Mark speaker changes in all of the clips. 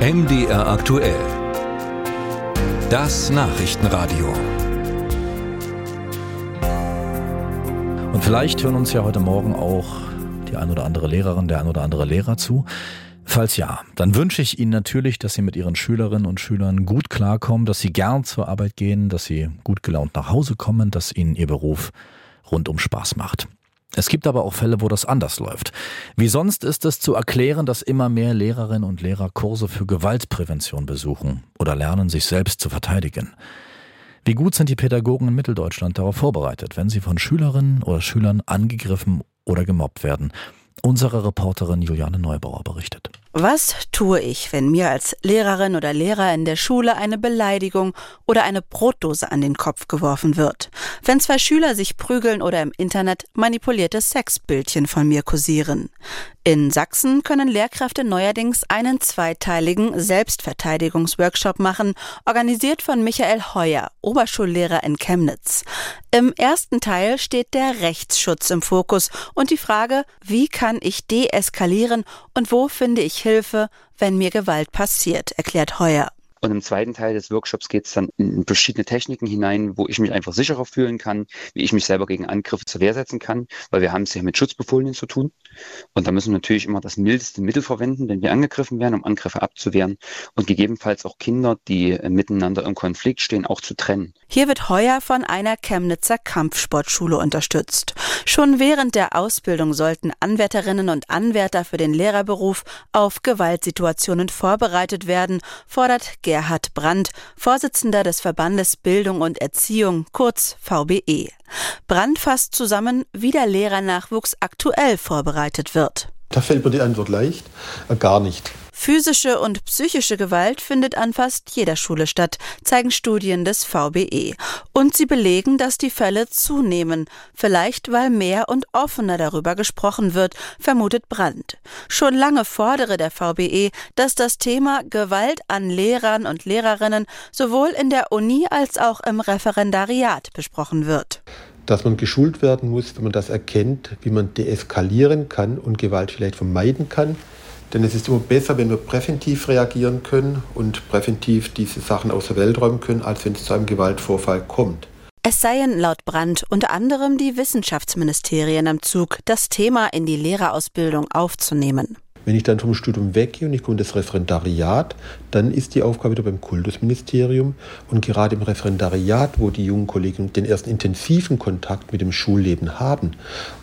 Speaker 1: MDR aktuell. Das Nachrichtenradio.
Speaker 2: Und vielleicht hören uns ja heute Morgen auch die ein oder andere Lehrerin, der ein oder andere Lehrer zu. Falls ja, dann wünsche ich Ihnen natürlich, dass Sie mit Ihren Schülerinnen und Schülern gut klarkommen, dass Sie gern zur Arbeit gehen, dass Sie gut gelaunt nach Hause kommen, dass Ihnen Ihr Beruf rundum Spaß macht. Es gibt aber auch Fälle, wo das anders läuft. Wie sonst ist es zu erklären, dass immer mehr Lehrerinnen und Lehrer Kurse für Gewaltprävention besuchen oder lernen, sich selbst zu verteidigen. Wie gut sind die Pädagogen in Mitteldeutschland darauf vorbereitet, wenn sie von Schülerinnen oder Schülern angegriffen oder gemobbt werden? Unsere Reporterin Juliane Neubauer berichtet.
Speaker 3: Was tue ich, wenn mir als Lehrerin oder Lehrer in der Schule eine Beleidigung oder eine Brotdose an den Kopf geworfen wird? Wenn zwei Schüler sich prügeln oder im Internet manipulierte Sexbildchen von mir kursieren? In Sachsen können Lehrkräfte neuerdings einen zweiteiligen Selbstverteidigungsworkshop machen, organisiert von Michael Heuer, Oberschullehrer in Chemnitz. Im ersten Teil steht der Rechtsschutz im Fokus und die Frage, wie kann ich deeskalieren und wo finde ich Hilfe, wenn mir Gewalt passiert, erklärt Heuer.
Speaker 4: Und im zweiten Teil des Workshops geht es dann in verschiedene Techniken hinein, wo ich mich einfach sicherer fühlen kann, wie ich mich selber gegen Angriffe zur Wehr setzen kann, weil wir haben es ja mit Schutzbefohlenen zu tun. Und da müssen wir natürlich immer das mildeste Mittel verwenden, wenn wir angegriffen werden, um Angriffe abzuwehren und gegebenenfalls auch Kinder, die äh, miteinander im Konflikt stehen, auch zu trennen.
Speaker 3: Hier wird Heuer von einer Chemnitzer Kampfsportschule unterstützt. Schon während der Ausbildung sollten Anwärterinnen und Anwärter für den Lehrerberuf auf Gewaltsituationen vorbereitet werden, fordert Gerhard Brandt, Vorsitzender des Verbandes Bildung und Erziehung, kurz VBE. Brandt fasst zusammen, wie der Lehrernachwuchs aktuell vorbereitet wird.
Speaker 5: Da fällt mir die Antwort leicht, äh, gar nicht.
Speaker 3: Physische und psychische Gewalt findet an fast jeder Schule statt, zeigen Studien des VBE. Und sie belegen, dass die Fälle zunehmen. Vielleicht, weil mehr und offener darüber gesprochen wird, vermutet Brandt. Schon lange fordere der VBE, dass das Thema Gewalt an Lehrern und Lehrerinnen sowohl in der Uni als auch im Referendariat besprochen wird
Speaker 5: dass man geschult werden muss, wenn man das erkennt, wie man deeskalieren kann und Gewalt vielleicht vermeiden kann. Denn es ist immer besser, wenn wir präventiv reagieren können und präventiv diese Sachen aus der Welt räumen können, als wenn es zu einem Gewaltvorfall kommt.
Speaker 3: Es seien laut Brandt unter anderem die Wissenschaftsministerien am Zug, das Thema in die Lehrerausbildung aufzunehmen.
Speaker 5: Wenn ich dann vom Studium weggehe und ich komme in das Referendariat, dann ist die Aufgabe wieder beim Kultusministerium. Und gerade im Referendariat, wo die jungen Kollegen den ersten intensiven Kontakt mit dem Schulleben haben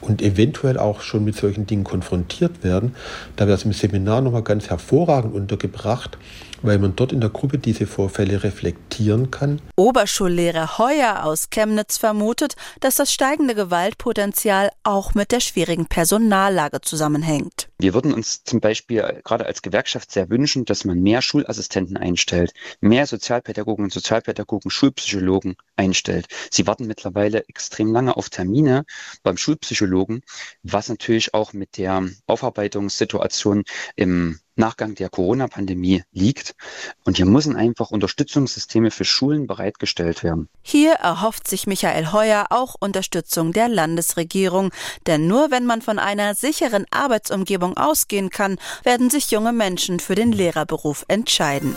Speaker 5: und eventuell auch schon mit solchen Dingen konfrontiert werden, da wird es im Seminar nochmal ganz hervorragend untergebracht, weil man dort in der Gruppe diese Vorfälle reflektieren kann.
Speaker 3: Oberschullehrer Heuer aus Chemnitz vermutet, dass das steigende Gewaltpotenzial auch mit der schwierigen Personallage zusammenhängt.
Speaker 4: Wir würden uns zum Beispiel gerade als Gewerkschaft sehr wünschen, dass man mehr Schulassistenten einstellt, mehr Sozialpädagogen und Sozialpädagogen, Schulpsychologen einstellt. Sie warten mittlerweile extrem lange auf Termine beim Schulpsychologen, was natürlich auch mit der Aufarbeitungssituation im Nachgang der Corona-Pandemie liegt. Und hier müssen einfach Unterstützungssysteme für Schulen bereitgestellt werden.
Speaker 3: Hier erhofft sich Michael Heuer auch Unterstützung der Landesregierung. Denn nur wenn man von einer sicheren Arbeitsumgebung ausgehen kann, werden sich junge Menschen für den Lehrerberuf entscheiden.